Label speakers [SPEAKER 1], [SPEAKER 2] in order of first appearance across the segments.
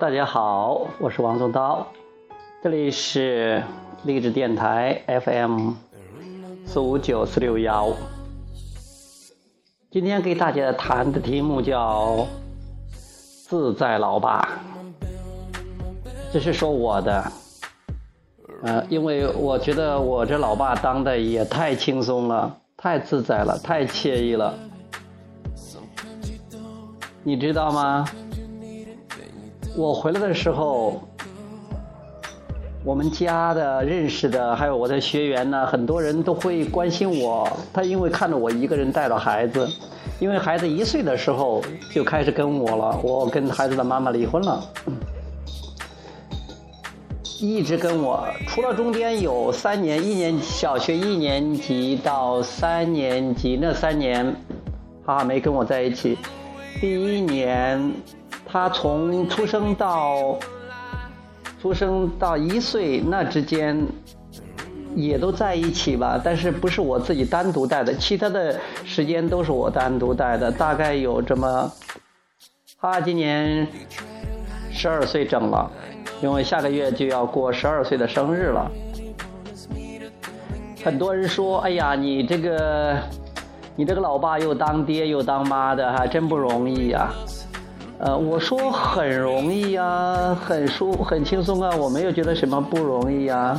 [SPEAKER 1] 大家好，我是王宗涛，这里是励志电台 FM 四五九四六幺。今天给大家谈的题目叫“自在老爸”，这是说我的，呃，因为我觉得我这老爸当的也太轻松了，太自在了，太惬意了，你知道吗？我回来的时候，我们家的认识的，还有我的学员呢，很多人都会关心我。他因为看着我一个人带着孩子，因为孩子一岁的时候就开始跟我了，我跟孩子的妈妈离婚了，一直跟我，除了中间有三年，一年小学一年级到三年级那三年，他没跟我在一起。第一年。他从出生到出生到一岁那之间，也都在一起吧，但是不是我自己单独带的，其他的时间都是我单独带的，大概有这么，他今年十二岁整了，因为下个月就要过十二岁的生日了。很多人说：“哎呀，你这个你这个老爸又当爹又当妈的，还真不容易呀。”呃，我说很容易呀，很舒很轻松啊，我没有觉得什么不容易呀，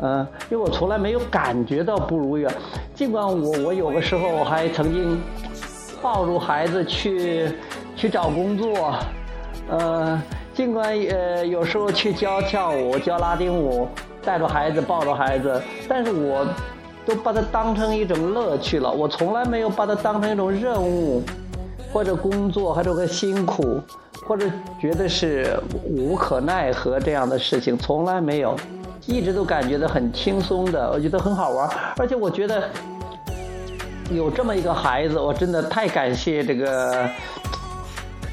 [SPEAKER 1] 嗯，因为我从来没有感觉到不如意，尽管我我有的时候还曾经抱住孩子去去找工作，呃，尽管呃有时候去教跳舞教拉丁舞，带着孩子抱着孩子，但是我都把它当成一种乐趣了，我从来没有把它当成一种任务。或者工作，或者个辛苦，或者觉得是无可奈何这样的事情，从来没有，一直都感觉到很轻松的，我觉得很好玩，而且我觉得有这么一个孩子，我真的太感谢这个，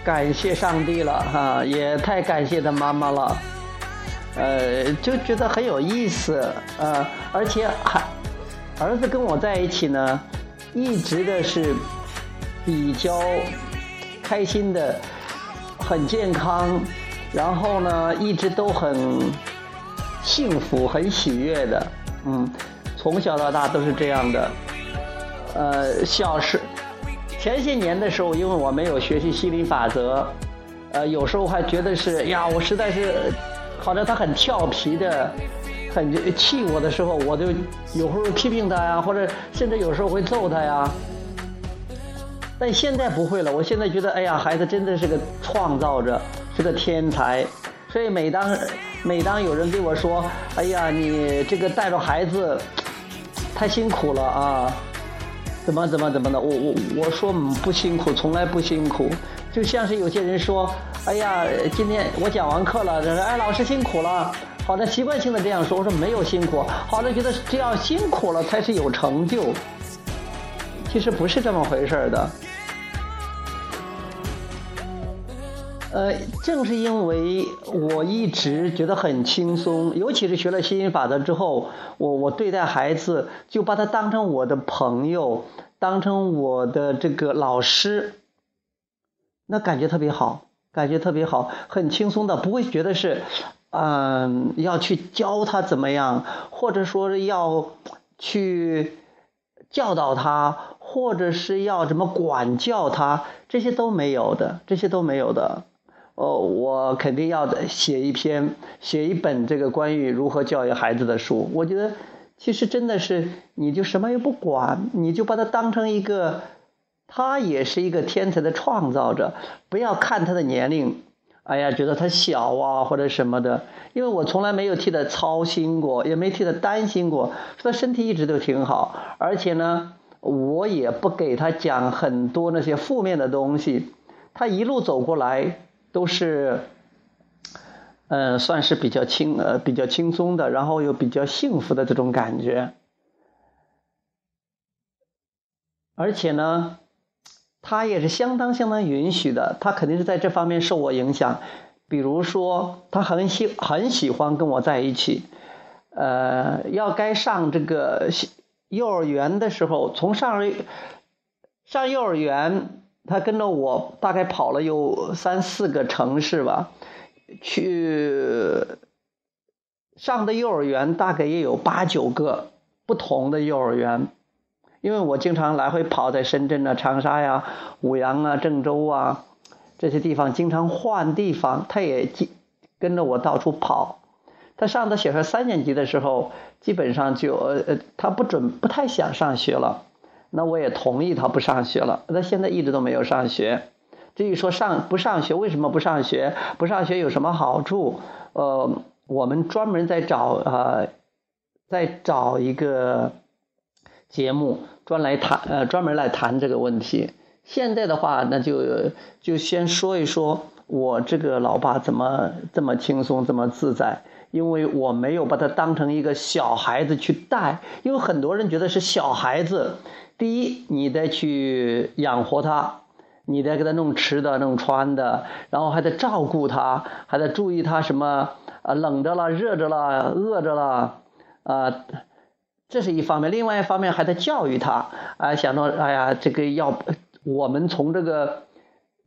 [SPEAKER 1] 感谢上帝了哈，也太感谢他妈妈了，呃，就觉得很有意思，呃，而且还儿子跟我在一起呢，一直的是。比较开心的，很健康，然后呢，一直都很幸福、很喜悦的，嗯，从小到大都是这样的。呃，小时前些年的时候，因为我没有学习心灵法则，呃，有时候还觉得是呀，我实在是，好像他很调皮的，很气我的时候，我就有时候批评他呀，或者甚至有时候会揍他呀。但现在不会了，我现在觉得，哎呀，孩子真的是个创造者，是个天才。所以每当每当有人对我说，哎呀，你这个带着孩子太辛苦了啊，怎么怎么怎么的，我我我说不辛苦，从来不辛苦。就像是有些人说，哎呀，今天我讲完课了，哎，老师辛苦了，好的，习惯性的这样说，我说没有辛苦，好的，觉得只要辛苦了才是有成就。其实不是这么回事的，呃，正是因为我一直觉得很轻松，尤其是学了吸引法则之后，我我对待孩子就把他当成我的朋友，当成我的这个老师，那感觉特别好，感觉特别好，很轻松的，不会觉得是，嗯，要去教他怎么样，或者说要去。教导他，或者是要怎么管教他，这些都没有的，这些都没有的。哦，我肯定要写一篇，写一本这个关于如何教育孩子的书。我觉得，其实真的是，你就什么也不管，你就把他当成一个，他也是一个天才的创造者，不要看他的年龄。哎呀，觉得他小啊，或者什么的，因为我从来没有替他操心过，也没替他担心过，他身体一直都挺好，而且呢，我也不给他讲很多那些负面的东西，他一路走过来都是，嗯，算是比较轻呃比较轻松的，然后又比较幸福的这种感觉，而且呢。他也是相当相当允许的，他肯定是在这方面受我影响。比如说，他很喜很喜欢跟我在一起。呃，要该上这个幼儿园的时候，从上上幼儿园他跟着我大概跑了有三四个城市吧，去上的幼儿园大概也有八九个不同的幼儿园，因为我经常来回跑，在深圳啊、长沙呀、五羊啊、郑州啊这些地方，经常换地方，他也跟着我到处跑。他上到小学三年级的时候，基本上就呃呃，他不准不太想上学了。那我也同意他不上学了。他现在一直都没有上学。至于说上不上学，为什么不上学？不上学有什么好处？呃，我们专门在找呃，在找一个节目，专来谈呃，专门来谈这个问题。现在的话，那就就先说一说我这个老爸怎么这么轻松，这么自在。因为我没有把他当成一个小孩子去带，因为很多人觉得是小孩子。第一，你得去养活他，你得给他弄吃的、弄穿的，然后还得照顾他，还得注意他什么啊冷着了、热着了、饿着了啊，这是一方面。另外一方面还在教育他啊，想到哎呀，这个要我们从这个。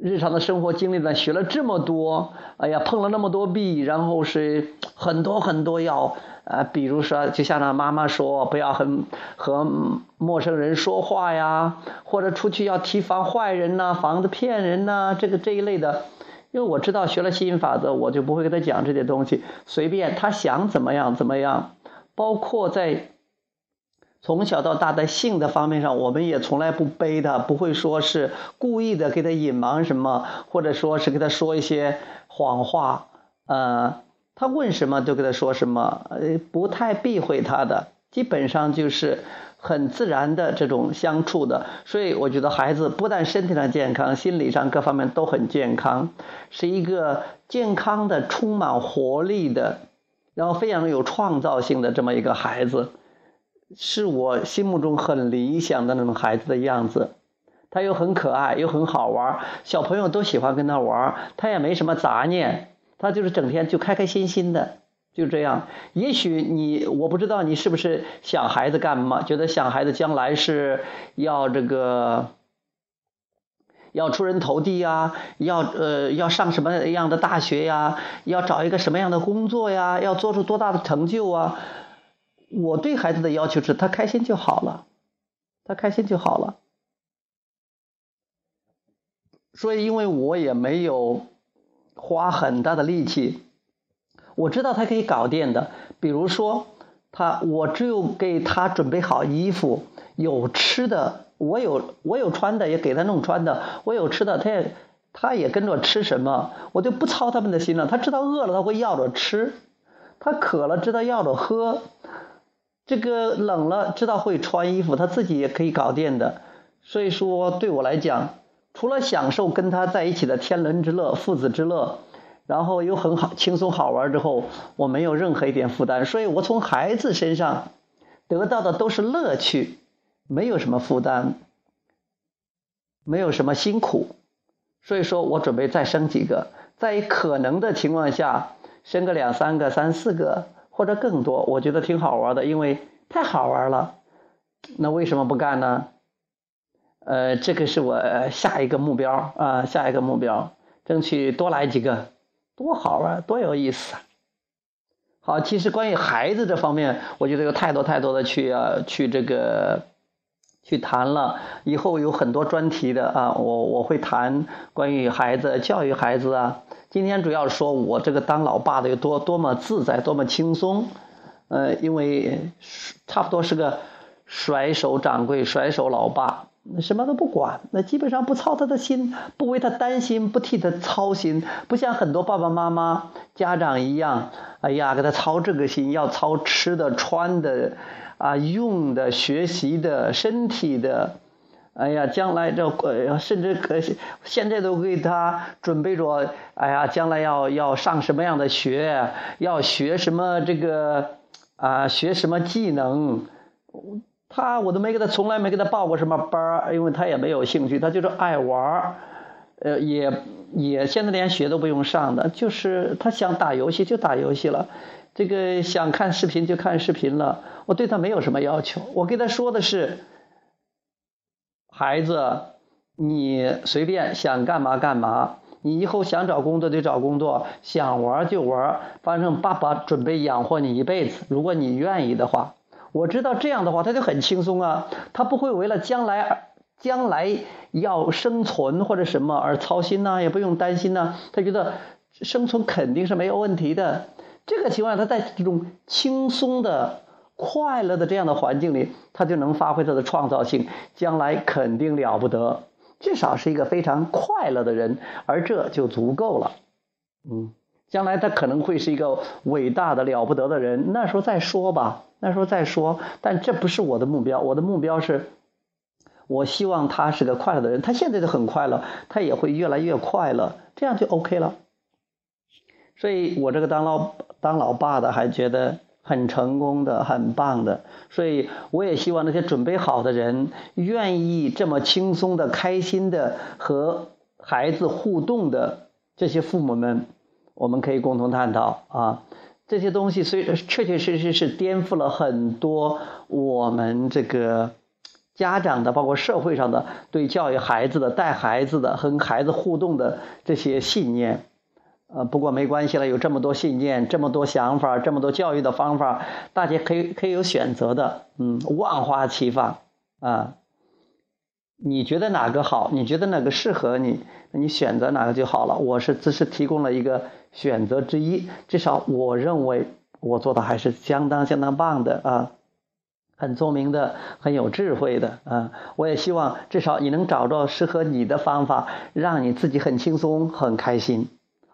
[SPEAKER 1] 日常的生活经历呢，学了这么多，哎呀，碰了那么多壁，然后是很多很多要，呃，比如说，就像他妈妈说，不要和和陌生人说话呀，或者出去要提防坏人呐，防着骗人呐，这个这一类的。因为我知道学了吸引法则，我就不会跟他讲这些东西，随便他想怎么样怎么样，包括在。从小到大，在性的方面上，我们也从来不背他，不会说是故意的给他隐瞒什么，或者说是给他说一些谎话。呃，他问什么就给他说什么，呃，不太避讳他的，基本上就是很自然的这种相处的。所以我觉得孩子不但身体上健康，心理上各方面都很健康，是一个健康的、充满活力的，然后非常有创造性的这么一个孩子。是我心目中很理想的那种孩子的样子，他又很可爱，又很好玩，小朋友都喜欢跟他玩，他也没什么杂念，他就是整天就开开心心的，就这样。也许你我不知道你是不是想孩子干嘛，觉得想孩子将来是要这个要出人头地呀，要呃要上什么样的大学呀，要找一个什么样的工作呀，要做出多大的成就啊。我对孩子的要求是他开心就好了，他开心就好了。所以，因为我也没有花很大的力气，我知道他可以搞定的。比如说，他我只有给他准备好衣服，有吃的，我有我有穿的，也给他弄穿的，我有吃的，他也他也跟着吃什么，我就不操他们的心了。他知道饿了，他会要着吃；他渴了，知道要着喝。这个冷了，知道会穿衣服，他自己也可以搞定的。所以说，对我来讲，除了享受跟他在一起的天伦之乐、父子之乐，然后又很好、轻松好玩之后，我没有任何一点负担。所以我从孩子身上得到的都是乐趣，没有什么负担，没有什么辛苦。所以说我准备再生几个，在可能的情况下，生个两三个、三四个。或者更多，我觉得挺好玩的，因为太好玩了。那为什么不干呢？呃，这个是我下一个目标啊，下一个目标，争取多来几个，多好玩，多有意思。好，其实关于孩子这方面，我觉得有太多太多的去啊去这个去谈了。以后有很多专题的啊，我我会谈关于孩子教育孩子啊。今天主要说我这个当老爸的有多多么自在，多么轻松，呃，因为差不多是个甩手掌柜、甩手老爸，什么都不管，那基本上不操他的心，不为他担心，不替他操心，不像很多爸爸妈妈、家长一样，哎呀，给他操这个心，要操吃的、穿的，啊，用的、学习的、身体的。哎呀，将来这呃，甚至可现在都给他准备着。哎呀，将来要要上什么样的学，要学什么这个啊，学什么技能？他我都没给他，从来没给他报过什么班，因为他也没有兴趣，他就是爱玩。呃，也也现在连学都不用上的，就是他想打游戏就打游戏了，这个想看视频就看视频了。我对他没有什么要求，我跟他说的是。孩子，你随便想干嘛干嘛，你以后想找工作就找工作，想玩就玩，反正爸爸准备养活你一辈子，如果你愿意的话。我知道这样的话，他就很轻松啊，他不会为了将来将来要生存或者什么而操心呐，也不用担心呐，他觉得生存肯定是没有问题的。这个情况下，他在这种轻松的、快乐的这样的环境里，他就能发挥他的创造性，将来肯定了不得，至少是一个非常快乐的人，而这就足够了。嗯，将来他可能会是一个伟大的了不得的人，那时候再说吧。那时候再说，但这不是我的目标。我的目标是，我希望他是个快乐的人。他现在就很快乐，他也会越来越快乐，这样就 OK 了。所以我这个当老当老爸的还觉得很成功的，很棒的。所以我也希望那些准备好的人，愿意这么轻松的、开心的和孩子互动的这些父母们，我们可以共同探讨啊。这些东西虽确确实实是颠覆了很多我们这个家长的，包括社会上的对教育孩子的、带孩子的、和孩子互动的这些信念。呃，不过没关系了，有这么多信念、这么多想法、这么多教育的方法，大家可以可以有选择的，嗯，万花齐放啊。你觉得哪个好？你觉得哪个适合你？你选择哪个就好了。我是只是提供了一个选择之一，至少我认为我做的还是相当相当棒的啊，很聪明的，很有智慧的啊。我也希望至少你能找到适合你的方法，让你自己很轻松、很开心。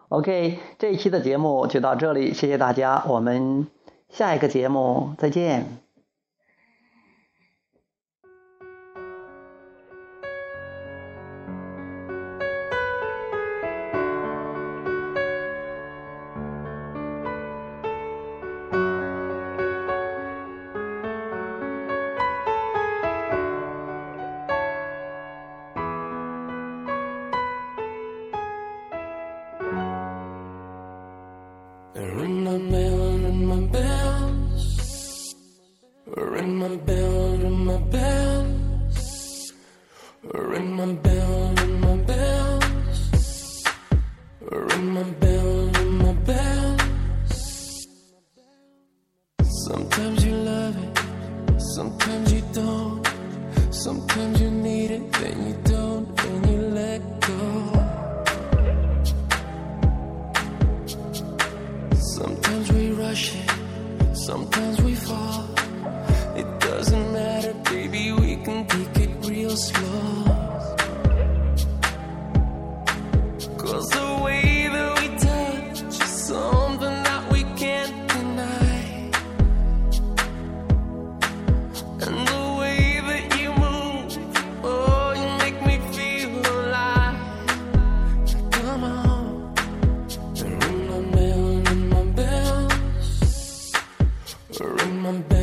[SPEAKER 1] OK，这一期的节目就到这里，谢谢大家，我们下一个节目再见。
[SPEAKER 2] my ring my bells. Ring my bell, ring my bells. Ring my bell, ring my bells. Ring my bell. rushing. Sometimes we fall. on